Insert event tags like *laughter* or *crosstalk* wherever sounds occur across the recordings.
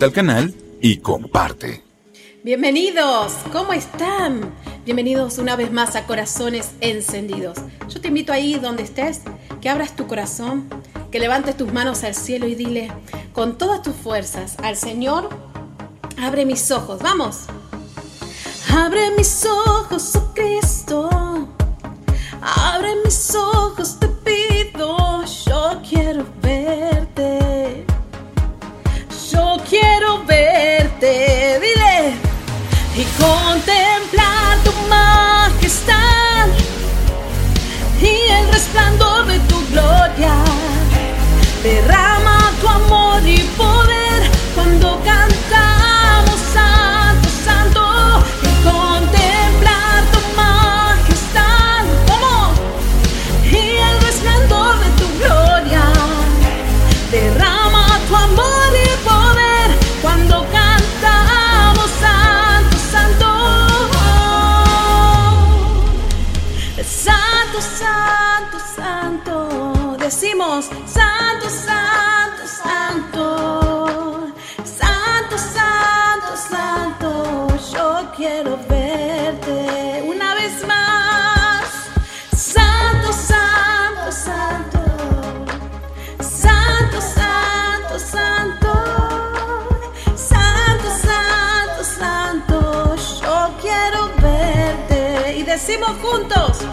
al canal y comparte. Bienvenidos, ¿cómo están? Bienvenidos una vez más a Corazones Encendidos. Yo te invito ahí donde estés, que abras tu corazón, que levantes tus manos al cielo y dile con todas tus fuerzas al Señor, abre mis ojos, vamos. Abre mis ojos, oh Cristo. Abre mis ojos, te pido, yo quiero verte. y contemplar tu majestad y el resplandor de tu gloria. Derrama tu amor. ¡Crecemos juntos!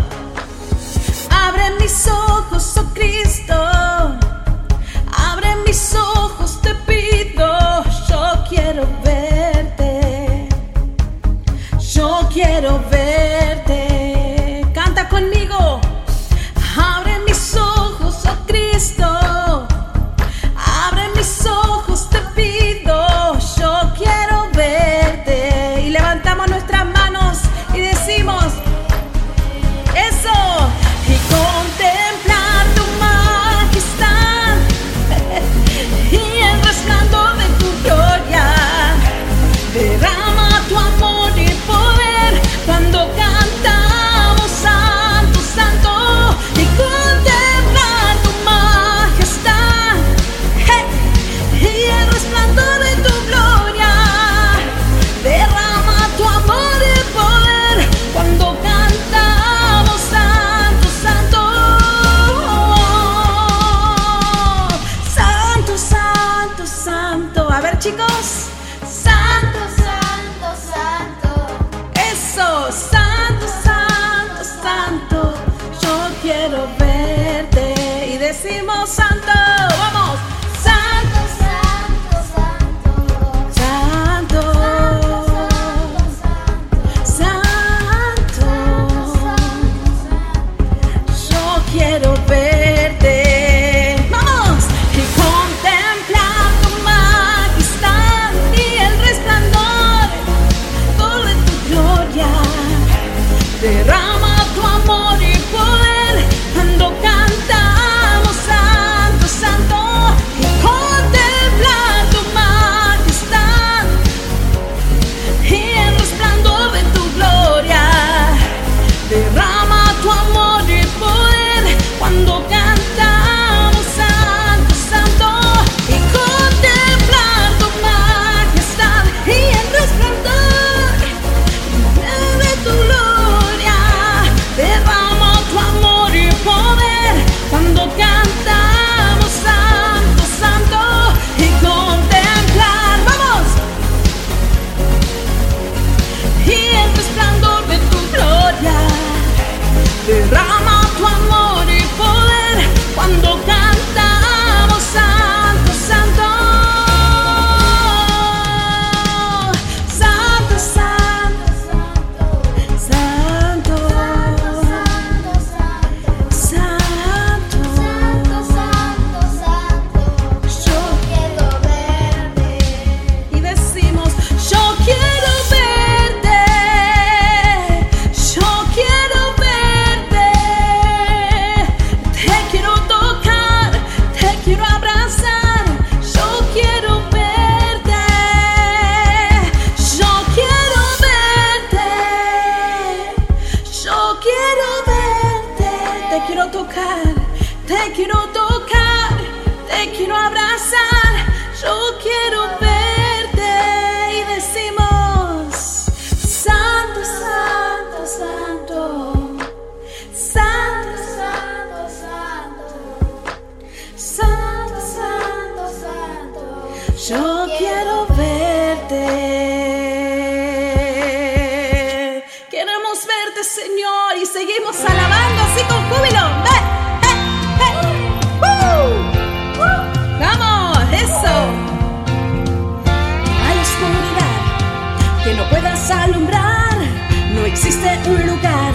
existe un lugar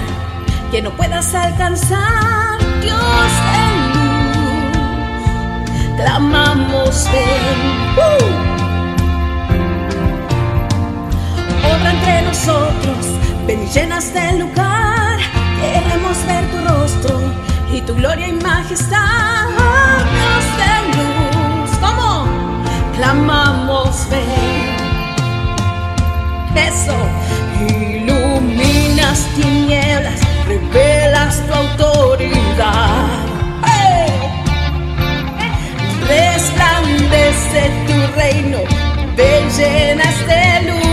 que no puedas alcanzar. Dios en luz, clamamos ven. Uh. Entre nosotros, ven y llena este lugar. Queremos ver tu rostro y tu gloria y majestad. Dios de luz, ¿cómo? Clamamos ven. Eso las revelas tu autoridad. Resplandece tu reino, te llenas de luz.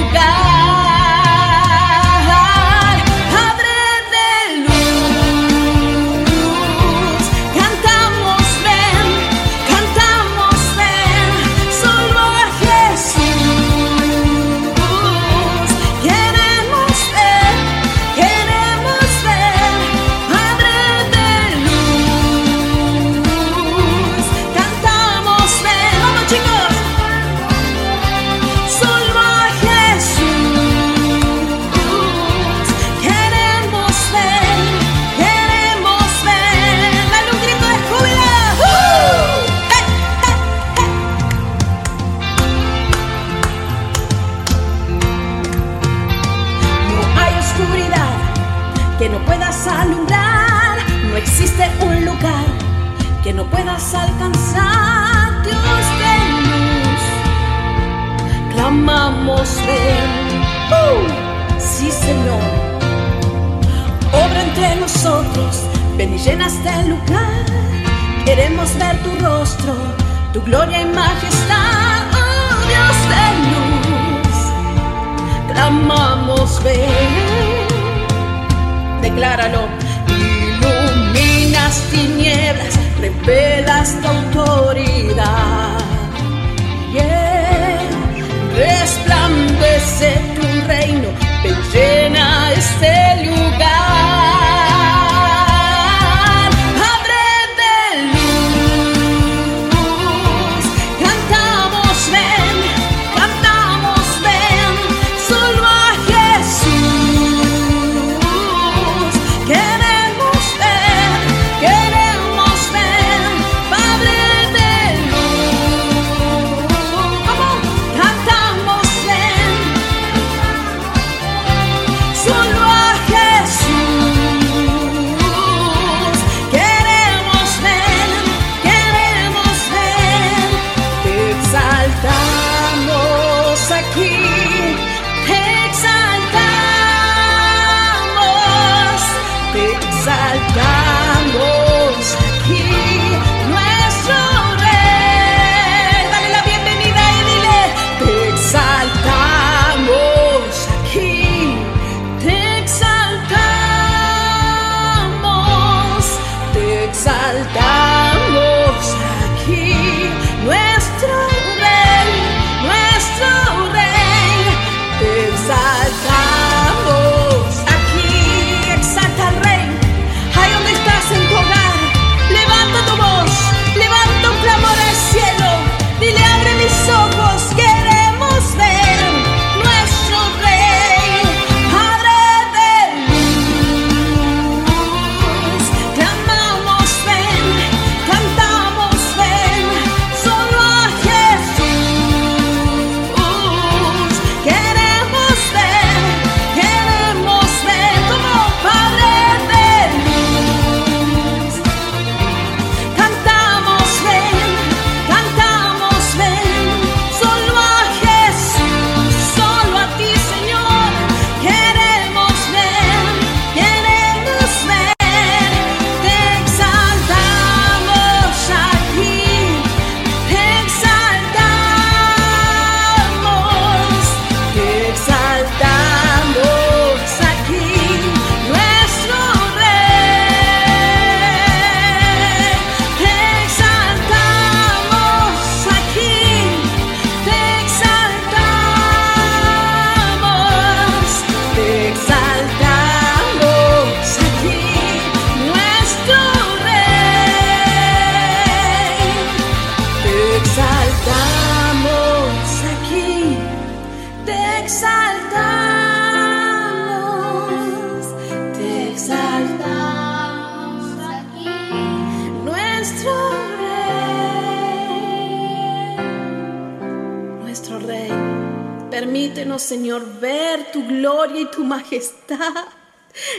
Permítenos, Señor, ver tu gloria y tu majestad.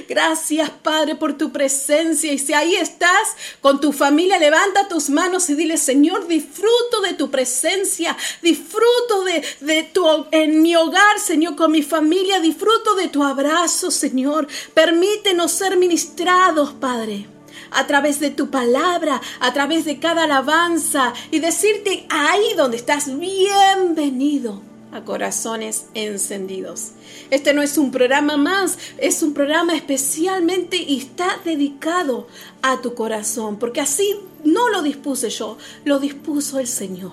Gracias, Padre, por tu presencia. Y si ahí estás con tu familia, levanta tus manos y dile, Señor, disfruto de tu presencia, disfruto de, de tu, en mi hogar, Señor, con mi familia, disfruto de tu abrazo, Señor. Permítenos ser ministrados, Padre a través de tu palabra, a través de cada alabanza y decirte ahí donde estás bienvenido a corazones encendidos. Este no es un programa más, es un programa especialmente y está dedicado a tu corazón, porque así no lo dispuse yo, lo dispuso el Señor.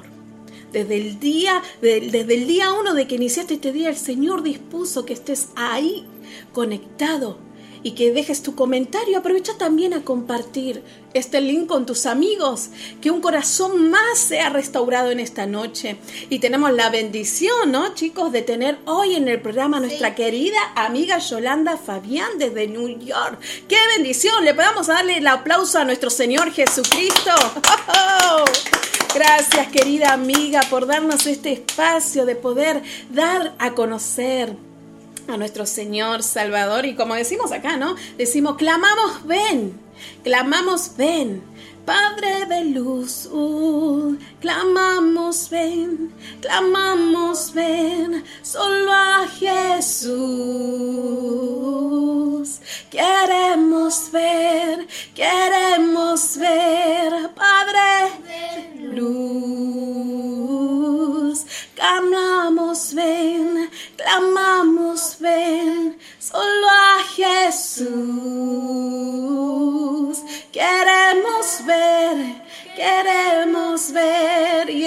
Desde el día, desde el día uno de que iniciaste este día, el Señor dispuso que estés ahí conectado y que dejes tu comentario. Aprovecha también a compartir este link con tus amigos, que un corazón más sea restaurado en esta noche. Y tenemos la bendición, ¿no, chicos, de tener hoy en el programa nuestra querida amiga Yolanda Fabián desde New York. ¡Qué bendición! Le podamos darle el aplauso a nuestro Señor Jesucristo. *laughs* Gracias, querida amiga, por darnos este espacio de poder dar a conocer a nuestro Señor Salvador y como decimos acá, ¿no? Decimos, clamamos, ven, clamamos, ven. Padre de luz, uh, clamamos, ven, clamamos, ven, solo a Jesús. Queremos ver, queremos ver, Padre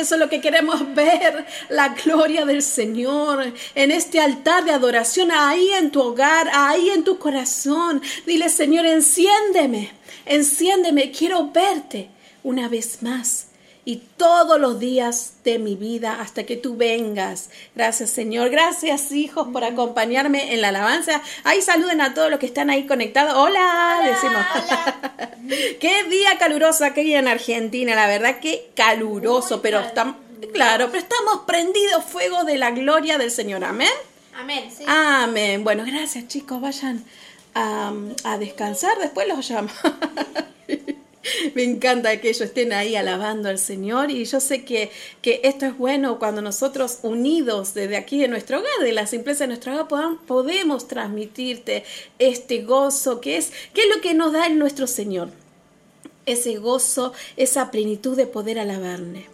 eso es lo que queremos ver, la gloria del Señor en este altar de adoración, ahí en tu hogar, ahí en tu corazón. Dile, Señor, enciéndeme, enciéndeme, quiero verte una vez más y todos los días de mi vida hasta que tú vengas. Gracias Señor, gracias hijos por acompañarme en la alabanza. Ahí saluden a todos los que están ahí conectados. Hola, decimos. *laughs* qué día caluroso aquí en Argentina, la verdad que caluroso, pero estamos, claro, pero estamos prendidos fuego de la gloria del Señor. Amén. Amén. Sí. Amén. Bueno, gracias chicos, vayan a, a descansar, después los llamo. *laughs* *laughs* Me encanta que ellos estén ahí alabando al Señor y yo sé que, que esto es bueno cuando nosotros unidos desde aquí de nuestro hogar, de la simpleza de nuestro hogar, podemos transmitirte este gozo que es, que es lo que nos da el nuestro Señor. Ese gozo, esa plenitud de poder alabarle.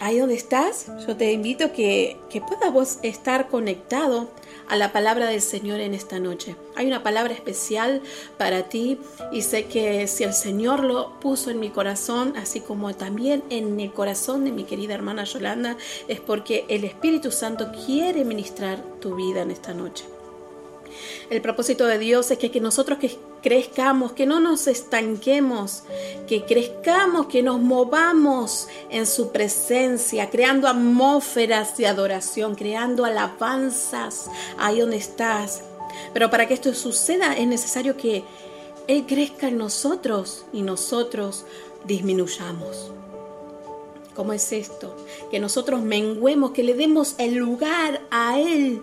Ahí donde estás, yo te invito que, que puedas vos estar conectado a la palabra del Señor en esta noche. Hay una palabra especial para ti y sé que si el Señor lo puso en mi corazón, así como también en el corazón de mi querida hermana Yolanda, es porque el Espíritu Santo quiere ministrar tu vida en esta noche. El propósito de Dios es que, nosotros que crezcamos, que no nos estanquemos, que crezcamos, que nos movamos en su presencia, creando atmósferas de adoración, creando alabanzas ahí donde estás. Pero para que esto suceda es necesario que Él crezca en nosotros y nosotros disminuyamos. ¿Cómo es esto? Que nosotros menguemos, que le demos el lugar a Él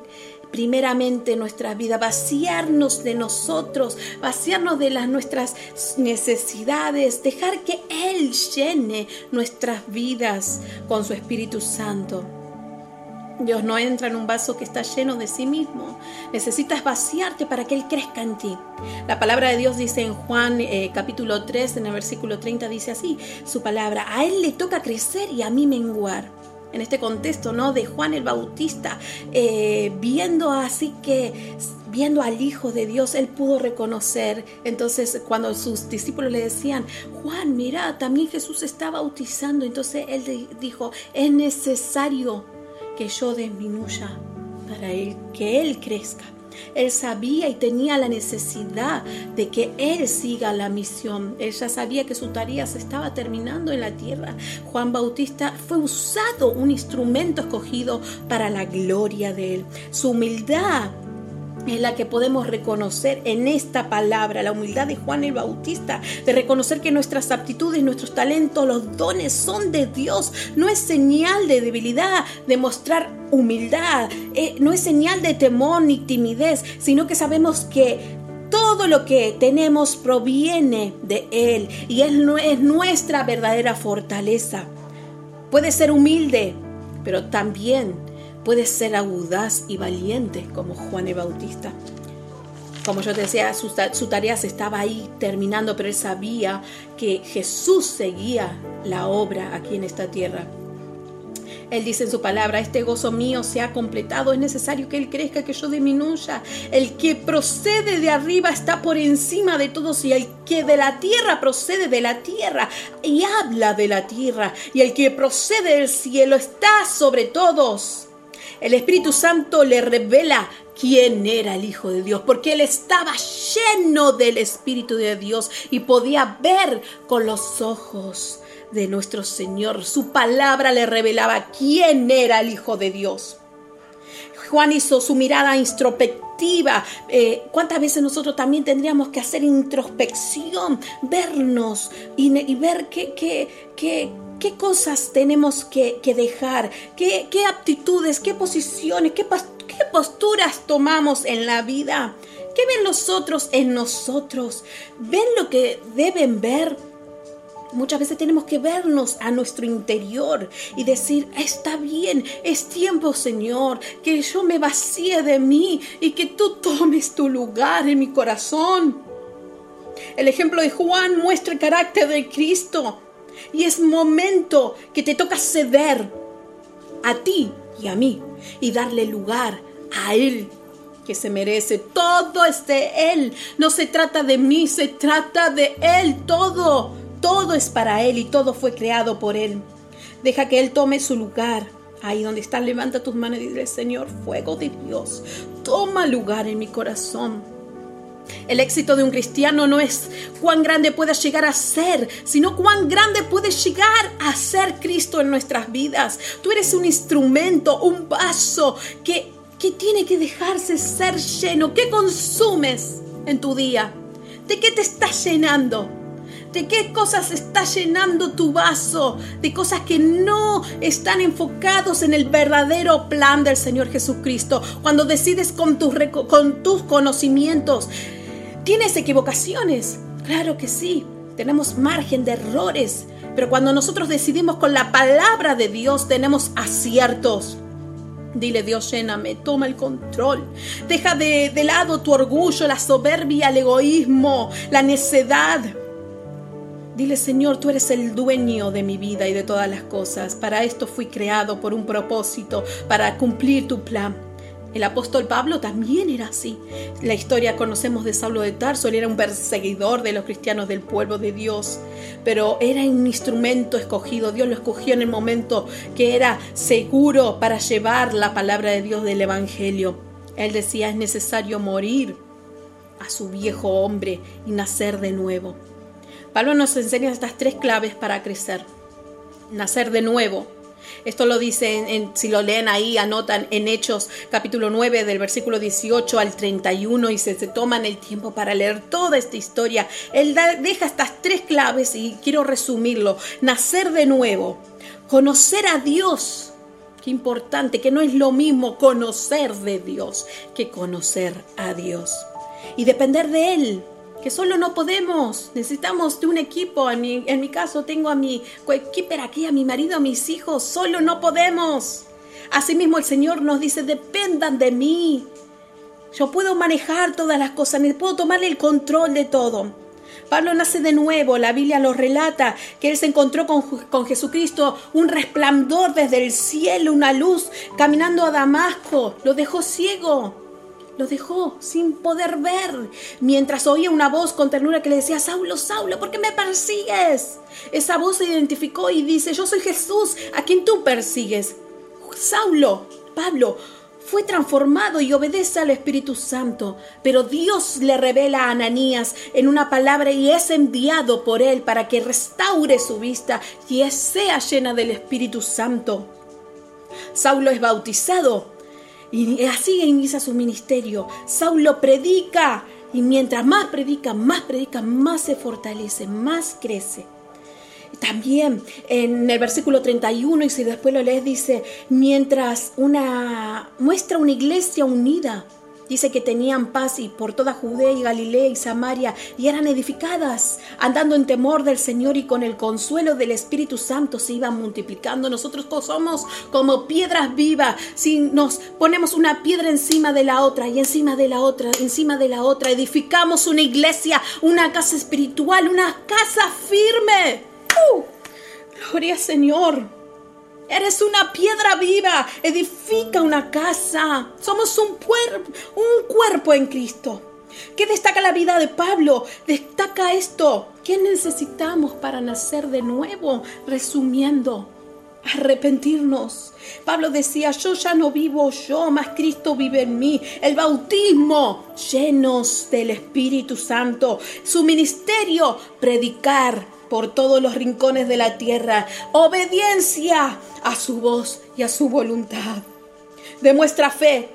primeramente nuestra vida, vaciarnos de nosotros, vaciarnos de las nuestras necesidades, dejar que Él llene nuestras vidas con su Espíritu Santo. Dios no entra en un vaso que está lleno de sí mismo. Necesitas vaciarte para que Él crezca en ti. La palabra de Dios dice en Juan eh, capítulo 3, en el versículo 30, dice así, su palabra, a Él le toca crecer y a mí menguar en este contexto, ¿no? De Juan el Bautista, eh, viendo así que, viendo al Hijo de Dios, él pudo reconocer. Entonces, cuando sus discípulos le decían, Juan, mira, también Jesús está bautizando, entonces él dijo, es necesario que yo disminuya para que él crezca. Él sabía y tenía la necesidad de que Él siga la misión. Él ya sabía que su tarea se estaba terminando en la tierra. Juan Bautista fue usado, un instrumento escogido para la gloria de Él. Su humildad es la que podemos reconocer en esta palabra, la humildad de Juan el Bautista, de reconocer que nuestras aptitudes, nuestros talentos, los dones son de Dios. No es señal de debilidad, de mostrar humildad, eh, no es señal de temor ni timidez, sino que sabemos que todo lo que tenemos proviene de Él y Él es nuestra verdadera fortaleza. Puede ser humilde, pero también puede ser audaz y valiente como Juan el Bautista. Como yo decía, su, su, tarea se estaba ahí terminando, pero él sabía que Jesús seguía la obra aquí en esta tierra. Él dice en su palabra, este gozo mío se ha completado, es necesario que Él crezca, que yo disminuya. El que procede de arriba está por encima de todos y el que de la tierra procede de la tierra y habla de la tierra y el que procede del cielo está sobre todos. El Espíritu Santo le revela quién era el Hijo de Dios, porque él estaba lleno del Espíritu de Dios y podía ver con los ojos de nuestro Señor. Su palabra le revelaba quién era el Hijo de Dios. Juan hizo su mirada introspectiva. Eh, ¿Cuántas veces nosotros también tendríamos que hacer introspección, vernos y, ver qué, qué, qué, qué cosas tenemos que, dejar, ¿Qué, qué, aptitudes, qué posiciones, qué, qué posturas tomamos en la vida? ¿Qué ven los otros en nosotros? ¿Ven lo que deben ver? Muchas veces tenemos que vernos a nuestro interior y decir, está bien, es tiempo Señor, que yo me vacíe de mí y que tú tomes tu lugar en mi corazón. El ejemplo de Juan muestra el carácter de Cristo y es momento que te toca ceder a ti y a mí y darle lugar a Él que se merece. Todo es de Él. No se trata de mí, se trata de Él todo. Todo es para Él y todo fue creado por Él. Deja que Él tome su lugar. Ahí donde estás, levanta tus manos y dile, Señor, fuego de Dios, toma lugar en mi corazón. El éxito de un cristiano no es cuán grande pueda llegar a ser, sino cuán grande puede llegar a ser Cristo en nuestras vidas. Tú eres un instrumento, un vaso que, que tiene que dejarse ser lleno. ¿Qué consumes en tu día? ¿De qué te estás llenando? ¿De qué cosas está llenando tu vaso? De cosas que no están enfocados en el verdadero plan del Señor Jesucristo. Cuando decides con tus, con tus conocimientos, ¿tienes equivocaciones? Claro que sí. Tenemos margen de errores. Pero cuando nosotros decidimos con la palabra de Dios, tenemos aciertos. Dile Dios, lléname, toma el control. Deja de, de, lado tu orgullo, la soberbia, el egoísmo, la necedad. Dile, Señor, tú eres el dueño de mi vida y de todas las cosas. Para esto fui creado por un propósito, para cumplir tu plan. El apóstol Pablo también era así. La historia conocemos de Saulo de Tarso, él era un perseguidor de los cristianos del pueblo de Dios, pero era un instrumento escogido. Dios lo escogió en el momento que era seguro para llevar la palabra de Dios del Evangelio. Él decía, es necesario morir a su viejo hombre y nacer de nuevo. Pablo nos enseña estas tres claves para crecer. Nacer de nuevo. Esto lo dice, si lo leen ahí, anotan en Hechos capítulo 9 del versículo 18 al 31 y se, se toman el tiempo para leer toda esta historia. Él deja estas tres claves y quiero resumirlo. Nacer de nuevo, conocer a Dios. Qué importante, que no es lo mismo conocer de Dios que conocer a Dios. Y depender de Él, que solo no podemos, necesitamos de un equipo. En mi, en mi caso tengo a mi coequiper aquí, a mi marido, a mis hijos, solo no podemos. Asimismo el Señor nos dice, dependan de mí. Yo puedo manejar todas las cosas, puedo tomar el control de todo. Pablo nace de nuevo, la Biblia lo relata, que él se encontró con, con, Jesucristo, un resplandor desde el cielo, una luz, caminando a Damasco, lo dejó ciego lo dejó sin poder ver, mientras oía una voz con ternura que le decía, Saulo, Saulo, ¿por qué me persigues? Esa voz se identificó y dice, yo soy Jesús, a quien tú persigues. Saulo, Pablo, fue transformado y obedece al Espíritu Santo, pero Dios le revela a Ananías en una palabra y es enviado por él para que restaure su vista y sea llena del Espíritu Santo. Saulo es bautizado Y así inicia su ministerio. Saulo predica y mientras más predica, más predica, más se fortalece, más crece. También en el versículo 31, y si después lo lees, dice, mientras una muestra una iglesia unida, Dice que tenían paz y por toda Judea y Galilea y Samaria y eran edificadas, andando en temor del Señor y con el consuelo del Espíritu Santo se iban multiplicando. Nosotros somos como piedras vivas. Si nos ponemos una piedra encima de la otra y encima de la otra, encima de la otra, edificamos una iglesia, una casa espiritual, una casa firme. ¡Uh! Gloria Señor. Eres una piedra viva. Edifica una casa. Somos un, un cuerpo en Cristo. ¿Qué destaca la vida de Pablo? Destaca esto. ¿Qué necesitamos para nacer de nuevo? Resumiendo, arrepentirnos. Pablo decía, yo ya no vivo yo, más Cristo vive en mí. El bautismo, llenos del Espíritu Santo. Su ministerio, predicar por todos los rincones de la tierra. Obediencia a su voz y a su voluntad. Demuestra fe,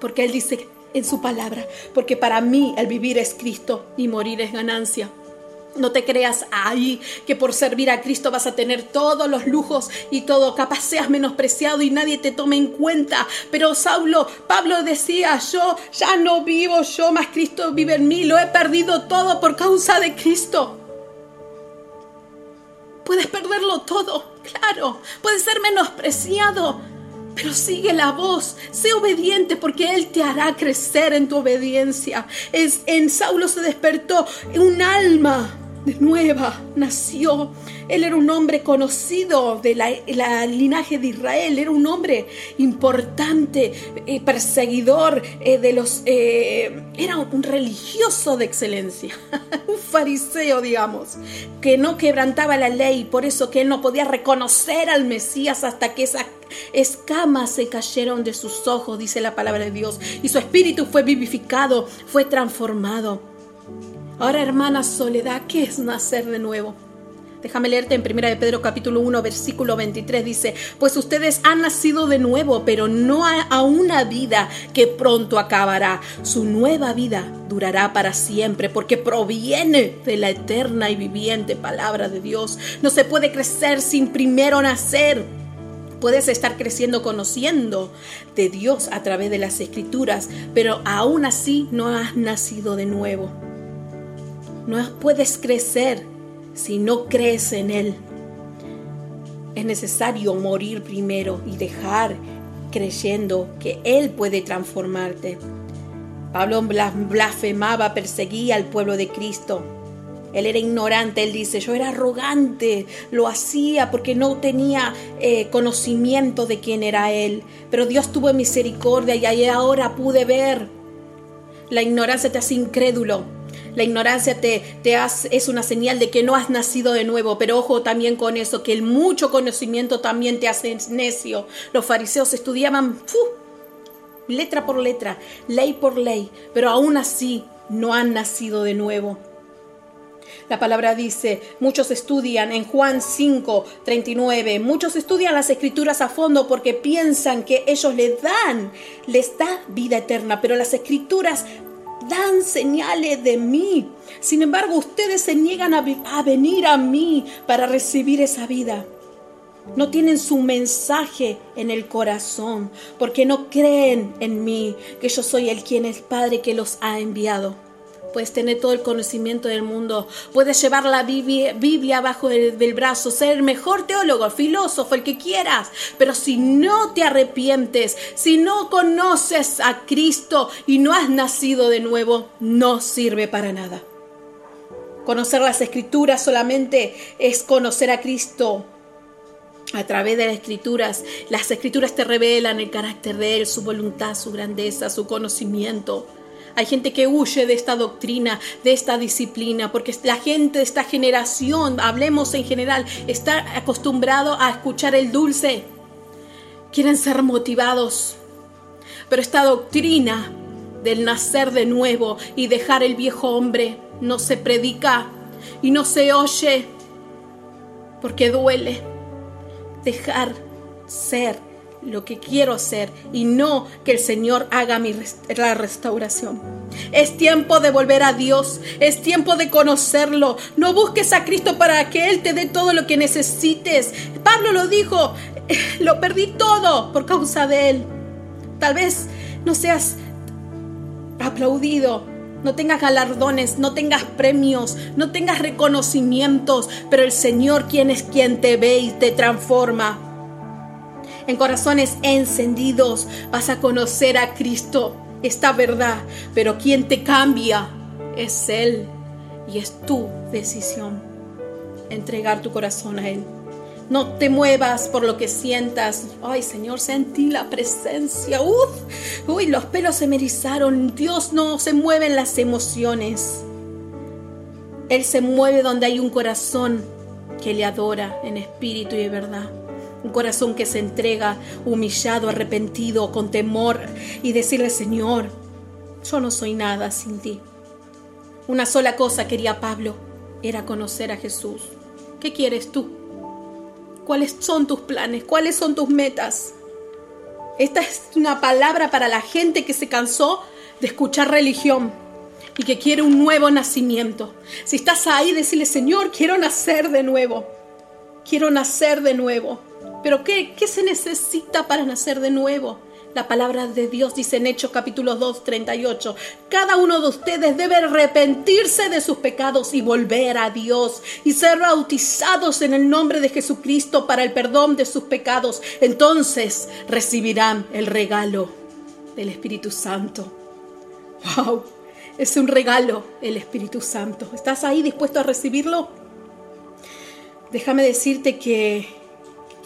porque Él dice en su palabra, porque para mí el vivir es Cristo y morir es ganancia. No te creas ahí que por servir a Cristo vas a tener todos los lujos y todo, capaz seas menospreciado y nadie te tome en cuenta. Pero Saulo, Pablo decía, yo ya no vivo, yo más Cristo vive en mí, lo he perdido todo por causa de Cristo. Puedes perderlo todo, claro. Puedes ser menospreciado. Pero sigue la voz, sé obediente porque Él te hará crecer en tu obediencia. Es, en Saulo se despertó un alma nueva, nació él era un hombre conocido de la, linaje de Israel, era un hombre importante, eh, perseguidor eh, de los... Eh, era un religioso de excelencia, *laughs* un fariseo, digamos, que no quebrantaba la ley, por eso que él no podía reconocer al Mesías hasta que esas escamas se cayeron de sus ojos, dice la palabra de Dios, y su espíritu fue vivificado, fue transformado. Ahora, hermana Soledad, ¿qué es nacer de nuevo? Déjame leerte en 1 de Pedro capítulo 1 versículo 23 dice, pues ustedes han nacido de nuevo, pero no a una vida que pronto acabará. Su nueva vida durará para siempre porque proviene de la eterna y viviente palabra de Dios. No se puede crecer sin primero nacer. Puedes estar creciendo conociendo de Dios a través de las escrituras, pero aún así no has nacido de nuevo. No puedes crecer si no crees en Él. Es necesario morir primero y dejar creyendo que Él puede transformarte. Pablo blasfemaba, perseguía al pueblo de Cristo. Él era ignorante, él dice, yo era arrogante, lo hacía porque no tenía eh, conocimiento de quién era Él. Pero Dios tuvo misericordia y ahora pude ver. La ignorancia te hace incrédulo, la ignorancia te, te es una señal de que no has nacido de nuevo, pero ojo también con eso, que el mucho conocimiento también te hace necio. Los fariseos estudiaban letra por letra, ley por ley, pero aún así no han nacido de nuevo. La palabra dice, muchos estudian en Juan 5, 39, muchos estudian las escrituras a fondo porque piensan que ellos les dan, les da vida eterna, pero las escrituras dan señales de mí. Sin embargo, ustedes se niegan a, venir a mí para recibir esa vida. No tienen su mensaje en el corazón porque no creen en mí, que yo soy el quien es Padre que los ha enviado puedes tener todo el conocimiento del mundo, puedes llevar la Biblia, bajo el, del brazo, ser el mejor teólogo, filósofo, el que quieras, pero si no te arrepientes, si no conoces a Cristo y no has nacido de nuevo, no sirve para nada. Conocer las escrituras solamente es conocer a Cristo, a través de las escrituras. Las escrituras te revelan el carácter de Él, su voluntad, su grandeza, su conocimiento. Hay gente que huye de esta doctrina, de esta disciplina, porque la gente de esta generación, hablemos en general, está acostumbrado a escuchar el dulce. Quieren ser motivados. Pero esta doctrina del nacer de nuevo y dejar el viejo hombre no se predica y no se oye porque duele. Dejar ser lo que quiero hacer y no que el Señor haga mi la restauración. Es tiempo de volver a Dios, es tiempo de conocerlo. No busques a Cristo para que Él te dé todo lo que necesites. Pablo lo dijo, *laughs* lo perdí todo por causa de Él. Tal vez no seas aplaudido, no tengas galardones, no tengas premios, no tengas reconocimientos, pero el Señor quien es quien te ve y te transforma. En corazones encendidos vas a conocer a Cristo, esta verdad, pero quien te cambia es Él y es tu decisión entregar tu corazón a Él. No te muevas por lo que sientas. Ay, Señor, sentí la presencia. Uf, uy, los pelos se me erizaron. Dios no se mueve en las emociones. Él se mueve donde hay un corazón que le adora en espíritu y de verdad. Un corazón que se entrega humillado, arrepentido, con temor y decirle, Señor, yo no soy nada sin ti. Una sola cosa quería Pablo, era conocer a Jesús. ¿Qué quieres tú? ¿Cuáles son tus planes? ¿Cuáles son tus metas? Esta es una palabra para la gente que se cansó de escuchar religión y que quiere un nuevo nacimiento. Si estás ahí, decirle, Señor, quiero nacer de nuevo. Quiero nacer de nuevo. Pero ¿qué, qué se necesita para nacer de nuevo? La palabra de Dios dice en Hechos capítulo 2, 38, cada uno de ustedes debe arrepentirse de sus pecados y volver a Dios y ser bautizados en el nombre de Jesucristo para el perdón de sus pecados. Entonces recibirán el regalo del Espíritu Santo. ¡Wow! Es un regalo el Espíritu Santo. ¿Estás ahí dispuesto a recibirlo? Déjame decirte que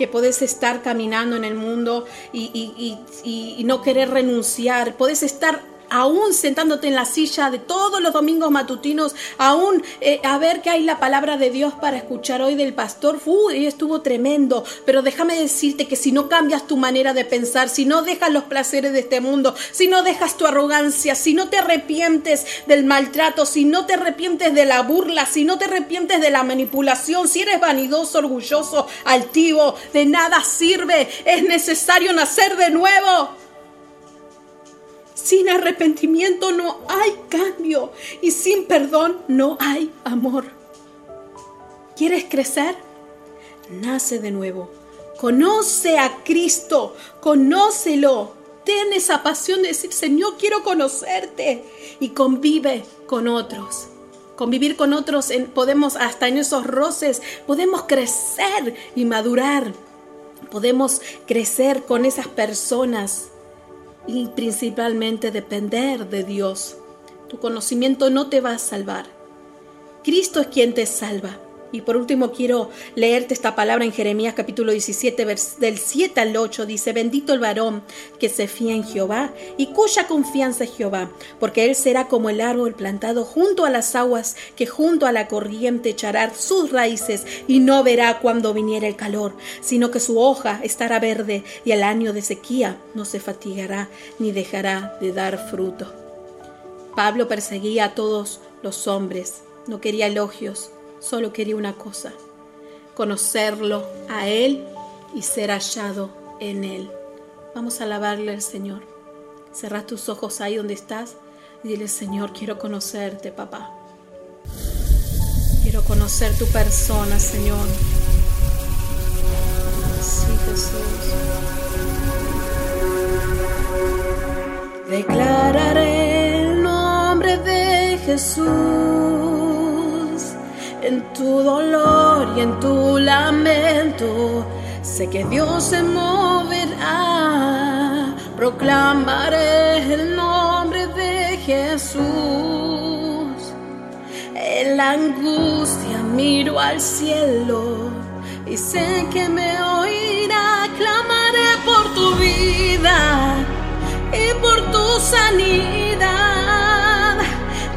que podés estar caminando en el mundo y, y, no querer renunciar, podés estar aún sentándote en la silla de todos los domingos matutinos, aún eh, a ver qué hay la palabra de Dios para escuchar hoy del pastor, uy, estuvo tremendo, pero déjame decirte que si no cambias tu manera de pensar, si no dejas los placeres de este mundo, si no dejas tu arrogancia, si no te arrepientes del maltrato, si no te arrepientes de la burla, si no te arrepientes de la manipulación, si eres vanidoso, orgulloso, altivo, de nada sirve, es necesario nacer de nuevo. Sin arrepentimiento no hay cambio y sin perdón no hay amor. ¿Quieres crecer? Nace de nuevo. Conoce a Cristo, conócelo. Ten esa pasión de decir, Señor, quiero conocerte y convive con otros. Convivir con otros, podemos hasta en esos roces, podemos crecer y madurar. Podemos crecer con esas personas principalmente depender de Dios. Tu conocimiento no te va a salvar. Cristo es quien te salva. Y por último quiero leerte esta palabra en Jeremías capítulo 17, del 7 al 8. Dice, bendito el varón que se fía en Jehová y cuya confianza es Jehová, porque él será como el árbol plantado junto a las aguas, que junto a la corriente echará sus raíces y no verá cuando viniera el calor, sino que su hoja estará verde y al año de sequía no se fatigará ni dejará de dar fruto. Pablo perseguía a todos los hombres, no quería elogios solo quería una cosa, conocerlo a Él y ser hallado en Él. Vamos a alabarle al Señor. Cerra tus ojos ahí donde estás y dile, Señor, quiero conocerte, papá. Quiero conocer tu persona, Señor. Sí, Jesús. Declararé el nombre de Jesús en tu dolor y en tu lamento. Sé que Dios se moverá. Proclamaré el nombre de Jesús. En la angustia miro al cielo y sé que me oirá. Clamaré por tu vida y por tu sanidad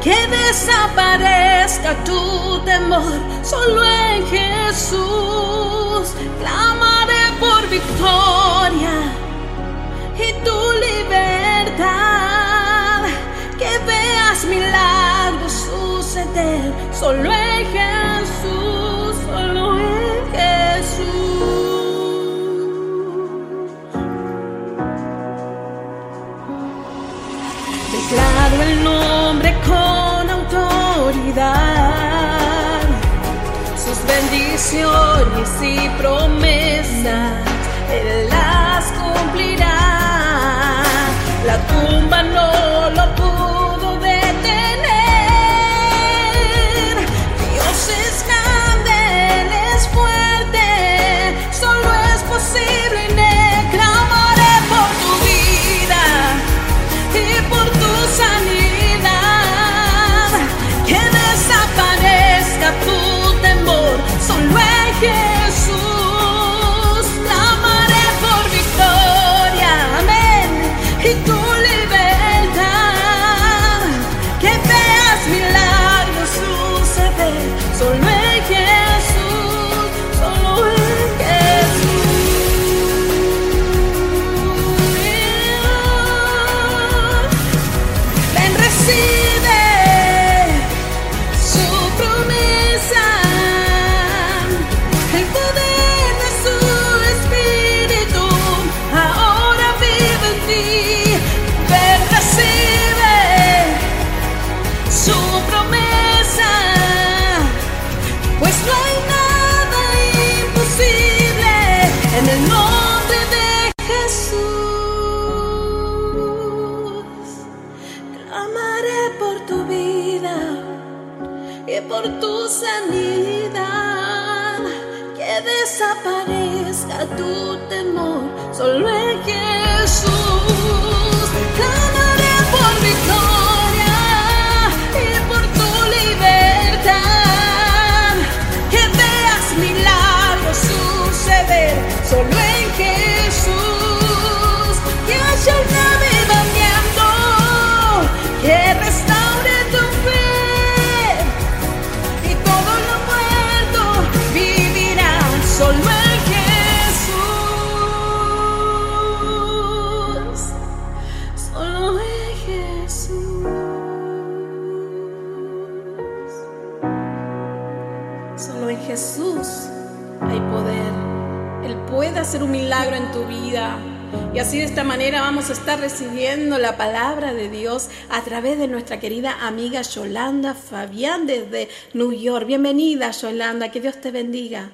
que desaparezca tu temor, solo en Jesús clamaré por victoria y tu libertad, que veas milagros suceder, solo en Jesús, solo en Jesús. Declaro el nombre sus bendiciones y promesas, Él las cumplirá. La tumba no solo vamos a estar recibiendo la palabra de Dios a través de nuestra querida amiga Yolanda Fabián desde New York. Bienvenida Yolanda, que Dios te bendiga.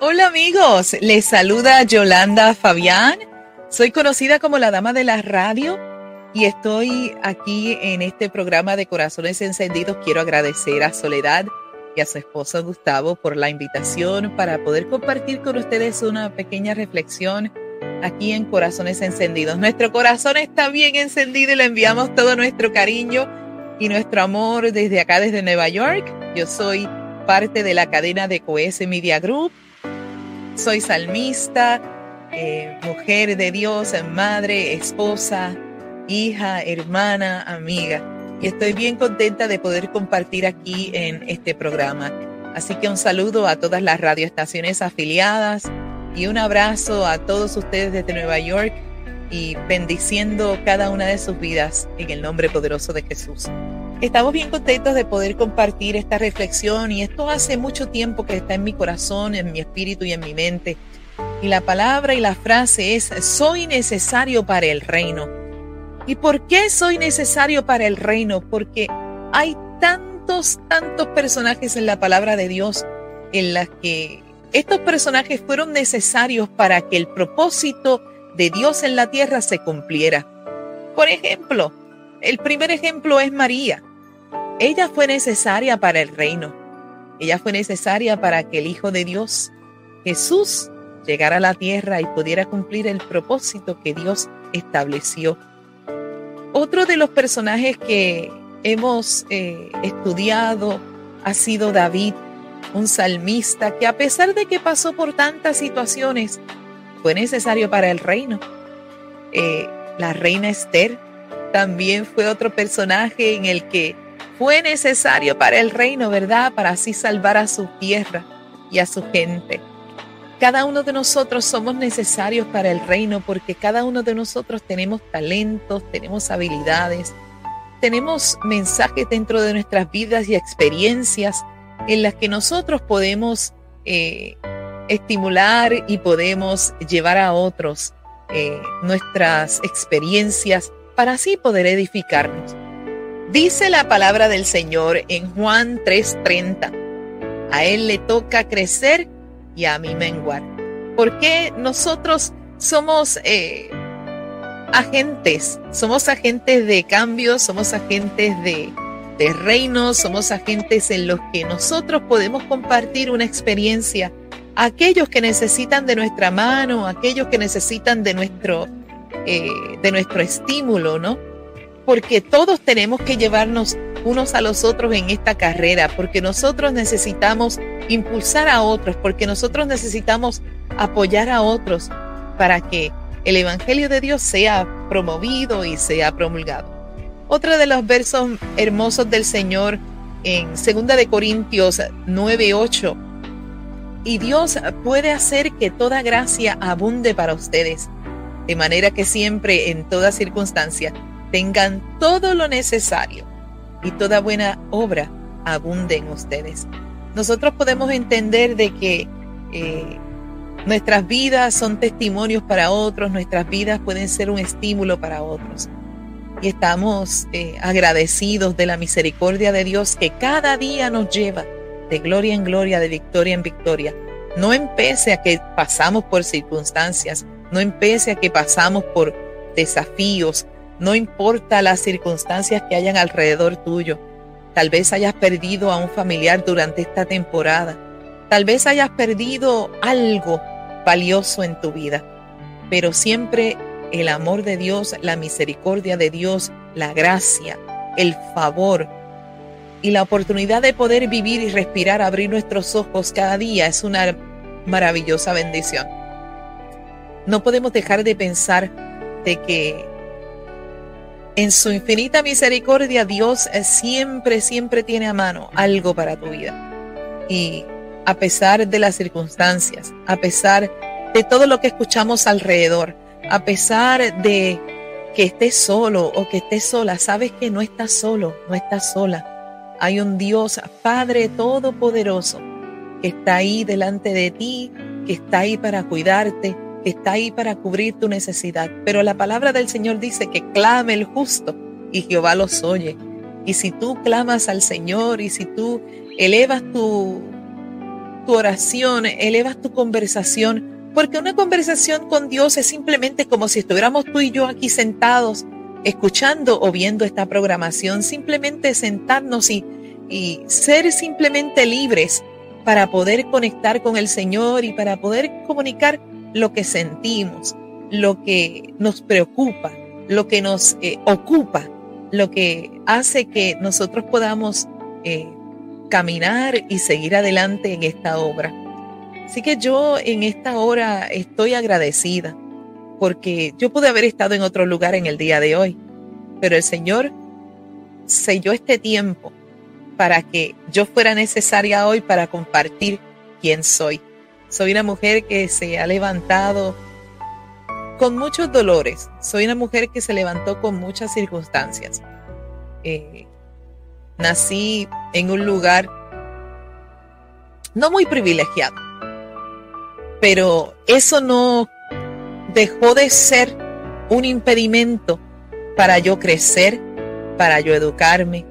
Hola amigos, les saluda Yolanda Fabián. Soy conocida como la Dama de la Radio y estoy aquí en este programa de Corazones Encendidos. Quiero agradecer a Soledad y a su esposo Gustavo por la invitación para poder compartir con ustedes una pequeña reflexión aquí en Corazones Encendidos. Nuestro corazón está bien encendido y le enviamos todo nuestro cariño y nuestro amor desde acá, desde Nueva York. Yo soy parte de la cadena de Coese Media Group. Soy salmista, eh, mujer de Dios, madre, esposa, hija, hermana, amiga. Y estoy bien contenta de poder compartir aquí en este programa. Así que un saludo a todas las radioestaciones afiliadas y un abrazo a todos ustedes desde Nueva York y bendiciendo cada una de sus vidas en el nombre poderoso de Jesús. Estamos bien contentos de poder compartir esta reflexión y esto hace mucho tiempo que está en mi corazón, en mi espíritu y en mi mente. Y la palabra y la frase es, soy necesario para el reino. ¿Y por qué soy necesario para el reino? Porque hay tantos, tantos personajes en la palabra de Dios en las que estos personajes fueron necesarios para que el propósito de Dios en la tierra se cumpliera. Por ejemplo, el primer ejemplo es María. Ella fue necesaria para el reino. Ella fue necesaria para que el Hijo de Dios, Jesús, llegara a la tierra y pudiera cumplir el propósito que Dios estableció. Otro de los personajes que hemos eh, estudiado ha sido David, un salmista que a pesar de que pasó por tantas situaciones, fue necesario para el reino. Eh, la reina Esther también fue otro personaje en el que fue necesario para el reino, ¿verdad? Para así salvar a su tierra y a su gente. Cada uno de nosotros somos necesarios para el reino porque cada uno de nosotros tenemos talentos, tenemos habilidades, tenemos mensajes dentro de nuestras vidas y experiencias en las que nosotros podemos eh, estimular y podemos llevar a otros eh, nuestras experiencias para así poder edificarnos. Dice la palabra del Señor en Juan 3:30. A Él le toca crecer y a mí menguar. Porque nosotros somos eh, agentes, somos agentes de cambio, somos agentes de, de reino, somos agentes en los que nosotros podemos compartir una experiencia aquellos que necesitan de nuestra mano, aquellos que necesitan de nuestro, eh, de nuestro estímulo, ¿no? Porque todos tenemos que llevarnos unos a los otros en esta carrera, porque nosotros necesitamos impulsar a otros, porque nosotros necesitamos apoyar a otros para que el Evangelio de Dios sea promovido y sea promulgado. Otro de los versos hermosos del Señor en 2 de Corintios 9:8 y Dios puede hacer que toda gracia abunde para ustedes, de manera que siempre, en toda circunstancia, tengan todo lo necesario y toda buena obra abunde en ustedes. Nosotros podemos entender de que eh, nuestras vidas son testimonios para otros, nuestras vidas pueden ser un estímulo para otros. Y estamos eh, agradecidos de la misericordia de Dios que cada día nos lleva de gloria en gloria, de victoria en victoria. No empece a que pasamos por circunstancias, no empece a que pasamos por desafíos, no importa las circunstancias que hayan alrededor tuyo. Tal vez hayas perdido a un familiar durante esta temporada. Tal vez hayas perdido algo valioso en tu vida. Pero siempre el amor de Dios, la misericordia de Dios, la gracia, el favor, y la oportunidad de poder vivir y respirar, abrir nuestros ojos cada día es una maravillosa bendición. No podemos dejar de pensar de que en su infinita misericordia Dios siempre, siempre tiene a mano algo para tu vida. Y a pesar de las circunstancias, a pesar de todo lo que escuchamos alrededor, a pesar de que estés solo o que estés sola, sabes que no estás solo, no estás sola hay un Dios Padre Todopoderoso que está ahí delante de ti, que está ahí para cuidarte, está ahí para cubrir tu necesidad. Pero la palabra del Señor dice que clame el justo y Jehová los oye. Y si tú clamas al Señor y si tú elevas tu, tu oración, elevas tu conversación, porque una conversación con Dios es simplemente como si estuviéramos tú y yo aquí sentados escuchando o viendo esta programación, simplemente sentarnos y, y ser simplemente libres para poder conectar con el Señor y para poder comunicar lo que sentimos, lo que nos preocupa, lo que nos eh, ocupa, lo que hace que nosotros podamos eh, caminar y seguir adelante en esta obra. Así que yo en esta hora estoy agradecida porque yo pude haber estado en otro lugar en el día de hoy, pero el Señor selló este tiempo para que yo fuera necesaria hoy para compartir quién soy. Soy una mujer que se ha levantado con muchos dolores, soy una mujer que se levantó con muchas circunstancias. Eh, nací en un lugar no muy privilegiado, pero eso no dejó de ser un impedimento para yo crecer, para yo educarme,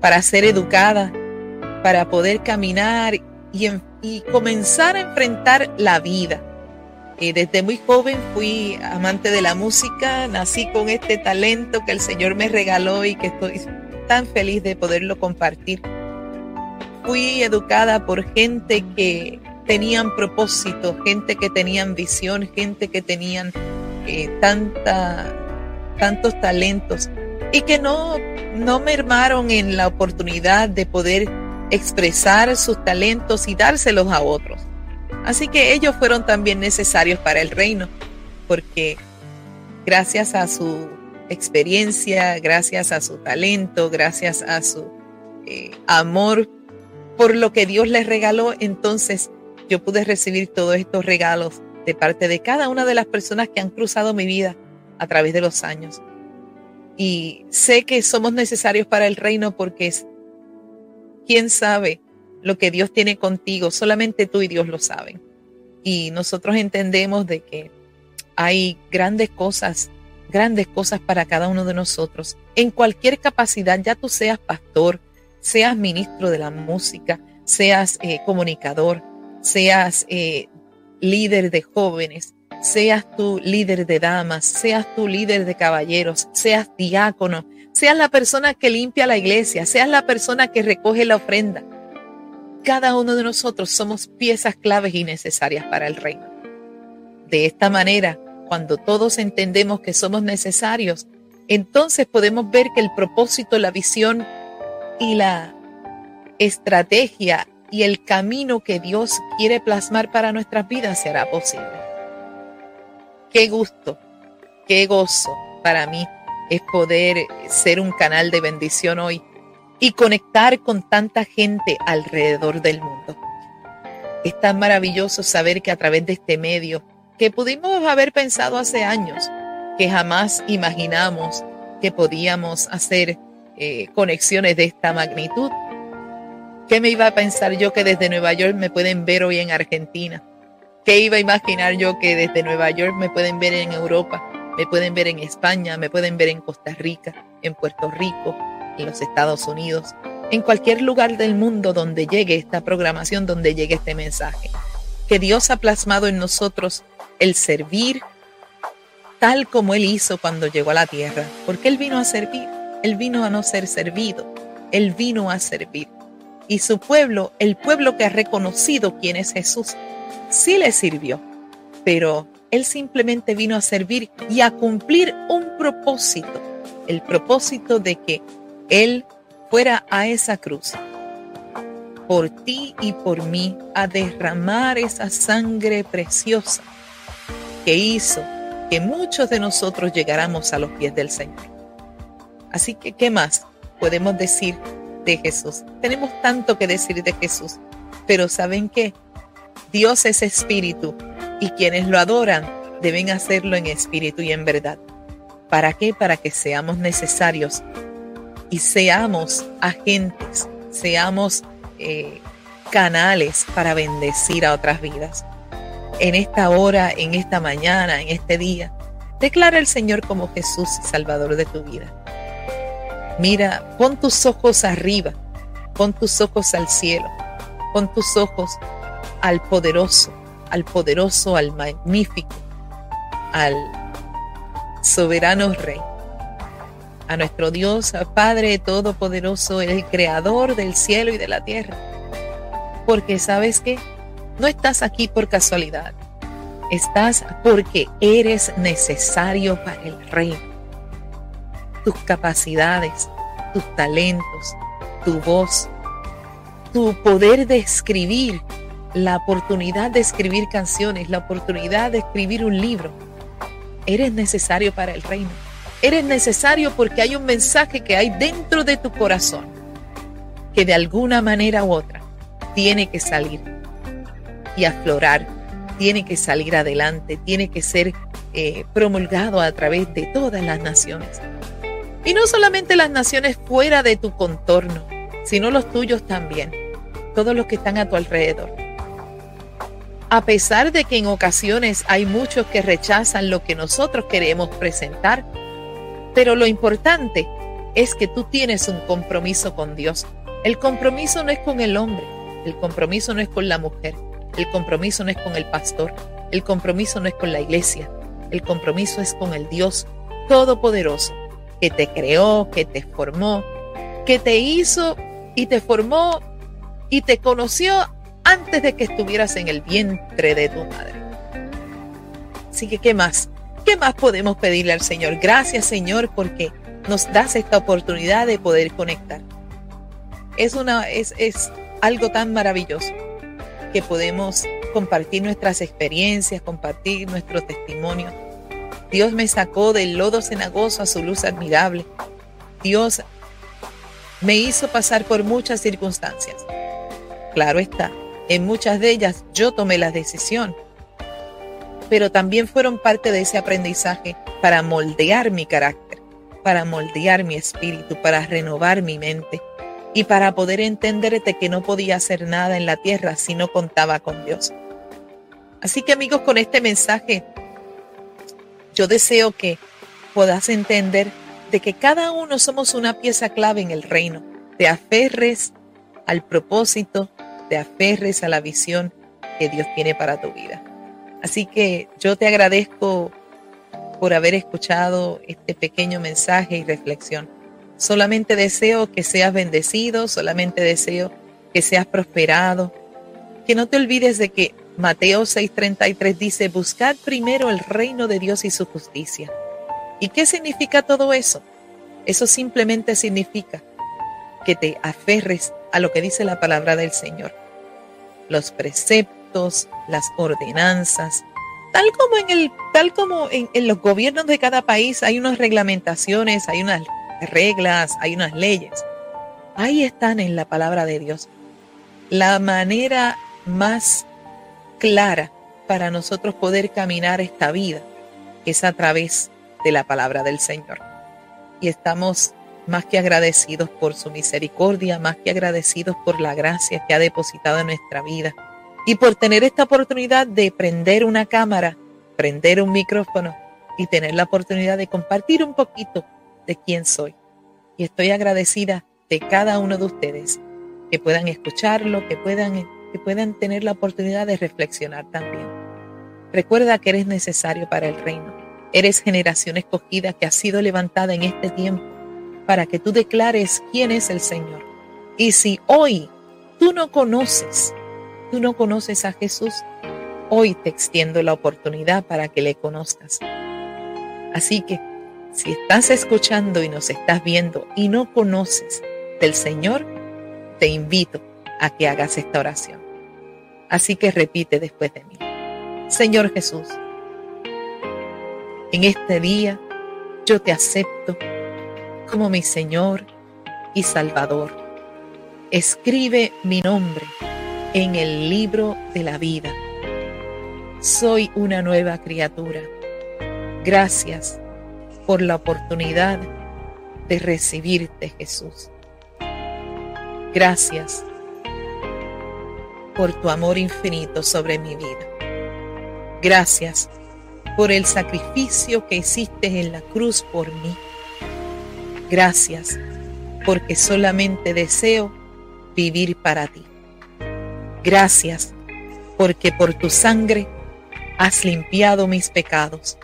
para ser educada, para poder caminar y, comenzar a enfrentar la vida. Eh, desde muy joven fui amante de la música, nací con este talento que el Señor me regaló y que estoy tan feliz de poderlo compartir. Fui educada por gente que tenían propósito, gente que tenían visión, gente que tenían eh, tantos talentos y que no, no mermaron en la oportunidad de poder expresar sus talentos y dárselos a otros. Así que ellos fueron también necesarios para el reino, porque gracias a su experiencia, gracias a su talento, gracias a su eh, amor por lo que Dios les regaló, entonces yo pude recibir todos estos regalos de parte de cada una de las personas que han cruzado mi vida a través de los años. Y sé que somos necesarios para el reino porque quién sabe lo que Dios tiene contigo, solamente tú y Dios lo saben. Y nosotros entendemos de que hay grandes cosas grandes cosas para cada uno de nosotros. En cualquier capacidad, ya tú seas pastor, seas ministro de la música, seas eh, comunicador, seas eh, líder de jóvenes, seas tú líder de damas, seas tú líder de caballeros, seas diácono, seas la persona que limpia la iglesia, seas la persona que recoge la ofrenda. Cada uno de nosotros somos piezas claves y necesarias para el reino. De esta manera, cuando todos entendemos que somos necesarios, entonces podemos ver que el propósito, la visión y la estrategia y el camino que Dios quiere plasmar para nuestras vidas será posible. Qué gusto, qué gozo para mí es poder ser un canal de bendición hoy y conectar con tanta gente alrededor del mundo. Es tan maravilloso saber que a través de este medio, que pudimos haber pensado hace años, que jamás imaginamos que podíamos hacer eh, conexiones de esta magnitud, ¿Qué me iba a pensar yo que desde Nueva York me pueden ver hoy en Argentina? ¿Qué iba a imaginar yo que desde Nueva York me pueden ver en Europa, me pueden ver en España, me pueden ver en Costa Rica, en Puerto Rico, en los Estados Unidos, en cualquier lugar del mundo donde llegue esta programación, donde llegue este mensaje? Que Dios ha plasmado en nosotros el servir tal como Él hizo cuando llegó a la tierra, porque Él vino a servir, Él vino a no ser servido, Él vino a servir y su pueblo, el pueblo que ha reconocido quién es Jesús, sí le sirvió, pero él simplemente vino a servir y a cumplir un propósito, el propósito de que él fuera a esa cruz por ti y por mí a derramar esa sangre preciosa que hizo que muchos de nosotros llegáramos a los pies del Señor. Así que, ¿qué más podemos decir de Jesús. Tenemos tanto que decir de Jesús, pero ¿saben qué? Dios es espíritu y quienes lo adoran deben hacerlo en espíritu y en verdad. ¿Para qué? Para que seamos necesarios y seamos agentes, seamos eh, canales para bendecir a otras vidas. En esta hora, en esta mañana, en este día, declara el Señor como Jesús, Salvador de tu vida. Mira, pon tus ojos arriba, pon tus ojos al cielo, pon tus ojos al poderoso, al poderoso, al magnífico, al soberano Rey, a nuestro Dios, Padre Todopoderoso, el Creador del cielo y de la tierra. Porque sabes que no estás aquí por casualidad, estás porque eres necesario para el reino. Tus capacidades, tus talentos, tu voz, tu poder de escribir, la oportunidad de escribir canciones, la oportunidad de escribir un libro. Eres necesario para el reino. Eres necesario porque hay un mensaje que hay dentro de tu corazón que de alguna manera u otra tiene que salir y aflorar, tiene que salir adelante, tiene que ser eh, promulgado a través de todas las naciones. Y no solamente las naciones fuera de tu contorno, sino los tuyos también, todos los que están a tu alrededor. A pesar de que en ocasiones hay muchos que rechazan lo que nosotros queremos presentar, pero lo importante es que tú tienes un compromiso con Dios. El compromiso no es con el hombre, el compromiso no es con la mujer, el compromiso no es con el pastor, el compromiso no es con la iglesia, el compromiso es con el Dios Todopoderoso que te creó, que te formó, que te hizo y te formó y te conoció antes de que estuvieras en el vientre de tu madre. Así que, ¿qué más? ¿Qué más podemos pedirle al Señor? Gracias, Señor, porque nos das esta oportunidad de poder conectar. Es, una, es, es algo tan maravilloso que podemos compartir nuestras experiencias, compartir nuestro testimonio Dios me sacó del lodo cenagoso a su luz admirable. Dios me hizo pasar por muchas circunstancias. Claro está, en muchas de ellas yo tomé la decisión, pero también fueron parte de ese aprendizaje para moldear mi carácter, para moldear mi espíritu, para renovar mi mente y para poder entenderte que no podía hacer nada en la tierra si no contaba con Dios. Así que amigos, con este mensaje yo deseo que puedas entender de que cada uno somos una pieza clave en el reino. Te aferres al propósito, te aferres a la visión que Dios tiene para tu vida. Así que yo te agradezco por haber escuchado este pequeño mensaje y reflexión. Solamente deseo que seas bendecido, solamente deseo que seas prosperado, que no te olvides de que Mateo 6:33 dice, buscad primero el reino de Dios y su justicia. ¿Y qué significa todo eso? Eso simplemente significa que te aferres a lo que dice la palabra del Señor. Los preceptos, las ordenanzas, tal como en el, tal como en, en los gobiernos de cada país hay unas reglamentaciones, hay unas reglas, hay unas leyes. Ahí están en la palabra de Dios. La manera más clara para nosotros poder caminar esta vida es a través de la palabra del Señor. Y estamos más que agradecidos por su misericordia, más que agradecidos por la gracia que ha depositado en nuestra vida y por tener esta oportunidad de prender una cámara, prender un micrófono y tener la oportunidad de compartir un poquito de quién soy. Y estoy agradecida de cada uno de ustedes que puedan escucharlo, que puedan, que puedan tener la oportunidad de reflexionar también. Recuerda que eres necesario para el reino. Eres generación escogida que ha sido levantada en este tiempo para que tú declares quién es el Señor. Y si hoy tú no conoces, tú no conoces a Jesús, hoy te extiendo la oportunidad para que le conozcas. Así que si estás escuchando y nos estás viendo y no conoces del Señor, te invito a que hagas esta oración. Así que repite después de mí. Señor Jesús, en este día yo te acepto como mi Señor y Salvador. Escribe mi nombre en el libro de la vida. Soy una nueva criatura. Gracias por la oportunidad de recibirte, Jesús. Gracias por tu amor infinito sobre mi vida. Gracias por el sacrificio que hiciste en la cruz por mí. Gracias porque solamente deseo vivir para ti. Gracias porque por tu sangre has limpiado mis pecados.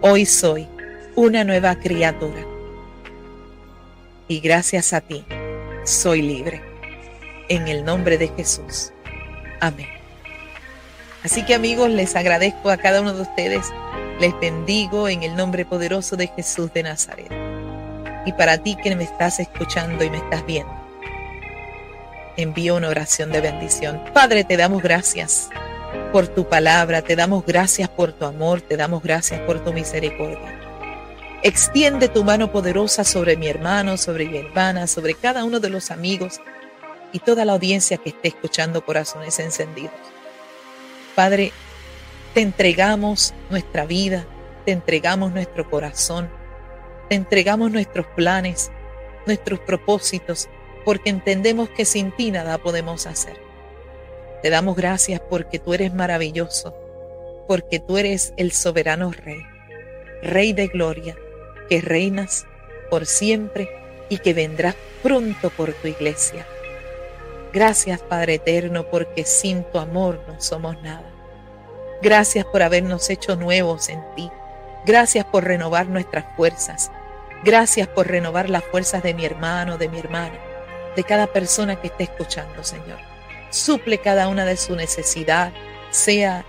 Hoy soy una nueva criatura. Y gracias a ti soy libre. En el nombre de Jesús. Amén. Así que amigos, les agradezco a cada uno de ustedes. Les bendigo en el nombre poderoso de Jesús de Nazaret. Y para ti que me estás escuchando y me estás viendo, envío una oración de bendición. Padre, te damos gracias por tu palabra, te damos gracias por tu amor, te damos gracias por tu misericordia. Extiende tu mano poderosa sobre mi hermano, sobre mi hermana, sobre cada uno de los amigos y toda la audiencia que esté escuchando corazones encendidos. Padre, te entregamos nuestra vida, te entregamos nuestro corazón, te entregamos nuestros planes, nuestros propósitos, porque entendemos que sin ti nada podemos hacer. Te damos gracias porque tú eres maravilloso, porque tú eres el soberano Rey, Rey de gloria que reinas por siempre y que vendrás pronto por tu iglesia. Gracias Padre Eterno porque sin tu amor no somos nada. Gracias por habernos hecho nuevos en ti. Gracias por renovar nuestras fuerzas. Gracias por renovar las fuerzas de mi hermano, de mi hermana, de cada persona que esté escuchando, Señor. Suple cada una de su necesidad, sea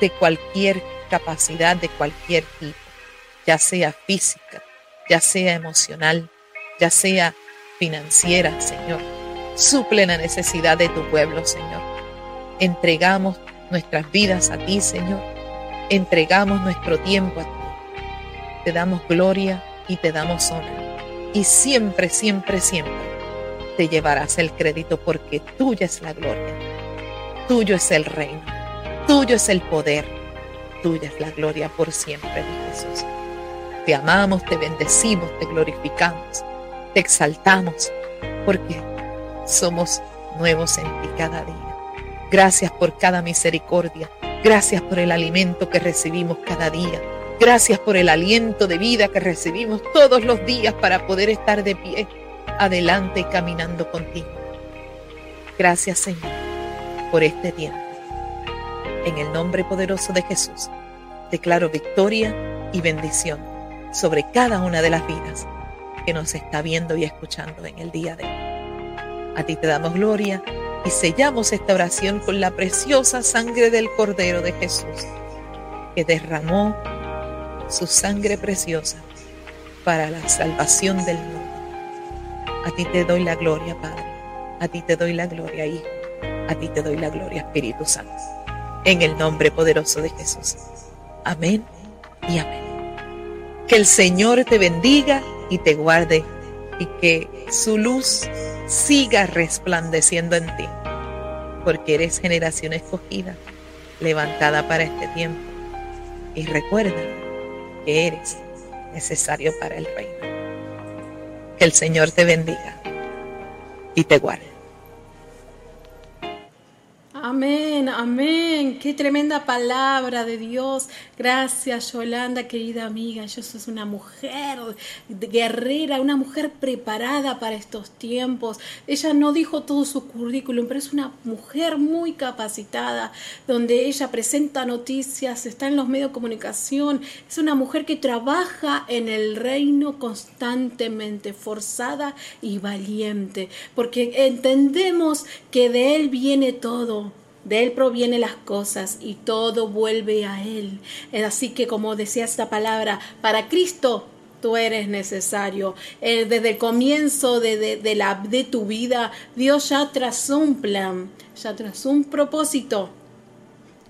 de cualquier capacidad, de cualquier tipo ya sea física, ya sea emocional, ya sea financiera, Señor. Suple la necesidad de tu pueblo, Señor. Entregamos nuestras vidas a ti, Señor. Entregamos nuestro tiempo a ti. Te damos gloria y te damos honra. Y siempre, siempre, siempre te llevarás el crédito porque tuya es la gloria. Tuyo es el reino. Tuyo es el poder. Tuya es la gloria por siempre, mi Jesús. Te amamos, te bendecimos, te glorificamos, te exaltamos, porque somos nuevos en ti cada día. Gracias por cada misericordia. Gracias por el alimento que recibimos cada día. Gracias por el aliento de vida que recibimos todos los días para poder estar de pie, adelante y caminando contigo. Gracias Señor por este tiempo. En el nombre poderoso de Jesús, declaro victoria y bendición sobre cada una de las vidas que nos está viendo y escuchando en el día de hoy. A ti te damos gloria y sellamos esta oración con la preciosa sangre del Cordero de Jesús, que derramó su sangre preciosa para la salvación del mundo. A ti te doy la gloria, Padre. A ti te doy la gloria, Hijo. A ti te doy la gloria, Espíritu Santo. En el nombre poderoso de Jesús. Amén y amén. Que el Señor te bendiga y te guarde y que su luz siga resplandeciendo en ti, porque eres generación escogida, levantada para este tiempo. Y recuerda que eres necesario para el reino. Que el Señor te bendiga y te guarde. Amén, amén. Qué tremenda palabra de Dios. Gracias, Yolanda, querida amiga. Yo sos una mujer guerrera, una mujer preparada para estos tiempos. Ella no dijo todo su currículum, pero es una mujer muy capacitada, donde ella presenta noticias, está en los medios de comunicación. Es una mujer que trabaja en el reino constantemente, forzada y valiente, porque entendemos que de Él viene todo de Él provienen las cosas y todo vuelve a Él. Así que como decía esta palabra, para Cristo tú eres necesario. Eh, desde el comienzo de, de tu vida, Dios ya trazó un plan, ya trazó un propósito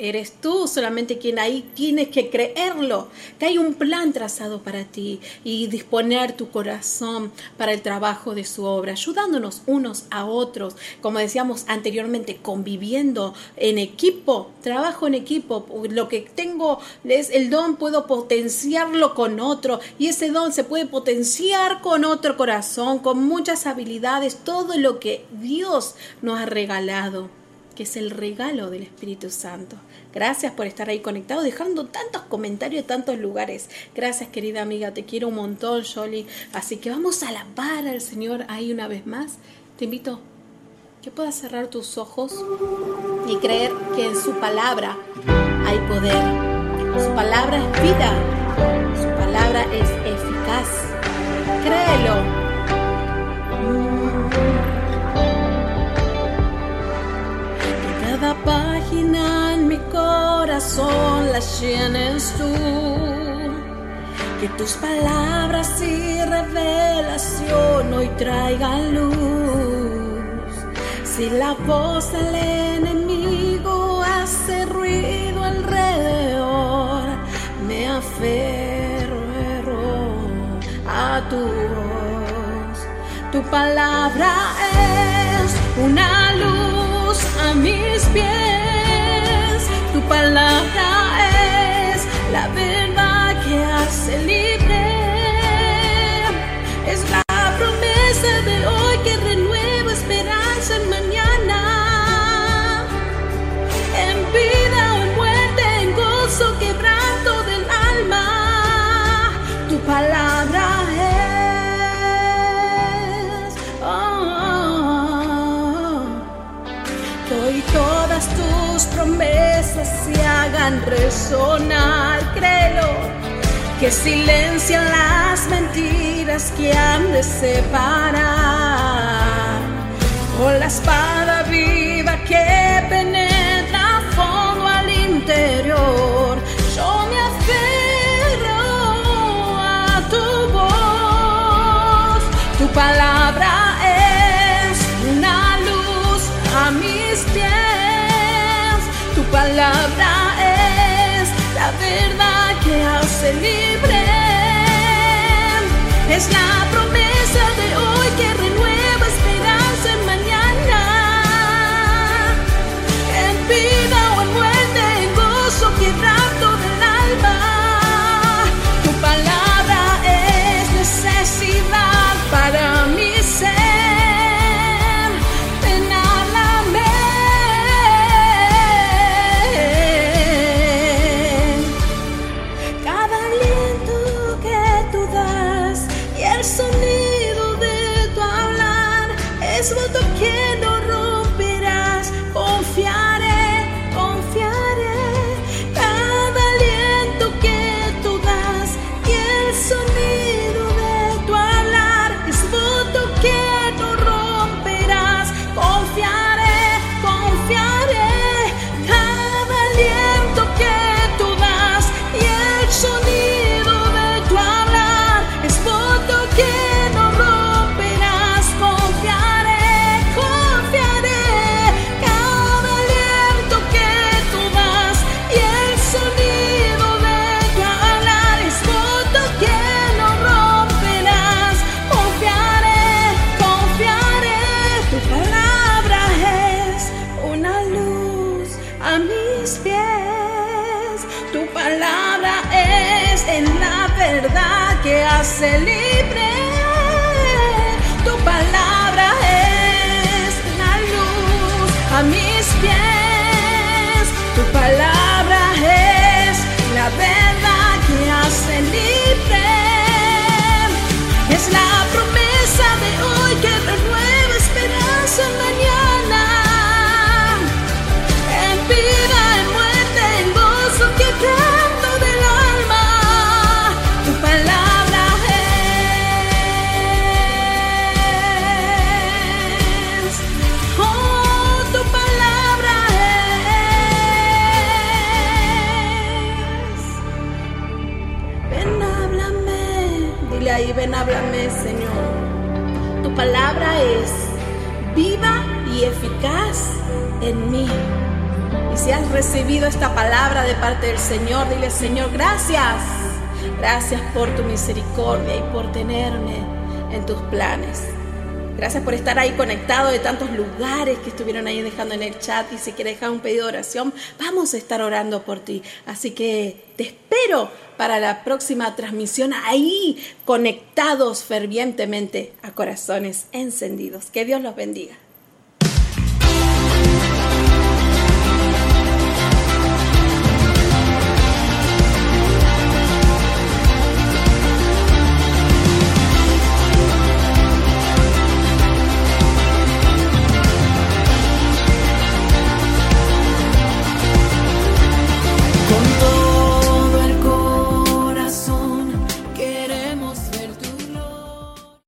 Eres tú solamente quien ahí tienes que creerlo, que hay un plan trazado para ti y disponer tu corazón para el trabajo de su obra, ayudándonos unos a otros, como decíamos anteriormente, conviviendo en equipo, trabajo en equipo, lo que tengo es el don, puedo potenciarlo con otro y ese don se puede potenciar con otro corazón, con muchas habilidades, todo lo que Dios nos ha regalado es el regalo del Espíritu Santo. Gracias por estar ahí conectado, dejando tantos comentarios de tantos lugares. Gracias, querida amiga, te quiero un montón, Jolie. Así que vamos a alabar al Señor ahí una vez más. Te invito que puedas cerrar tus ojos y creer que en su palabra hay poder. Su palabra es vida, su palabra es eficaz. Créelo cada página en mi corazón la llenes tú. Que tus palabras y revelación hoy traigan luz. Si la voz del enemigo hace ruido alrededor, me aferro a tu voz. Tu palabra es una luz mis pies. Tu palabra es la verdad que hace libre. Resonar, creo que silencian las mentiras que han de separar. Con la espada viva hace. Es la promesa de hoy que es en la verdad que hace libre. Tu palabra es la luz a mis pies. Tu palabra es la verdad que hace libre. Es la promesa de hoy que renueva esperanza es viva y eficaz en mí. Y si has recibido esta palabra de parte del Señor, dile, Señor, gracias. Gracias por tu misericordia y por tenerme en tus planes. Gracias por estar ahí conectado de tantos lugares que estuvieron ahí dejando en el chat. Y si quieres dejar un pedido de oración, vamos a estar orando por ti. Así que te espero para la próxima transmisión ahí conectados fervientemente a corazones encendidos. Que Dios los bendiga.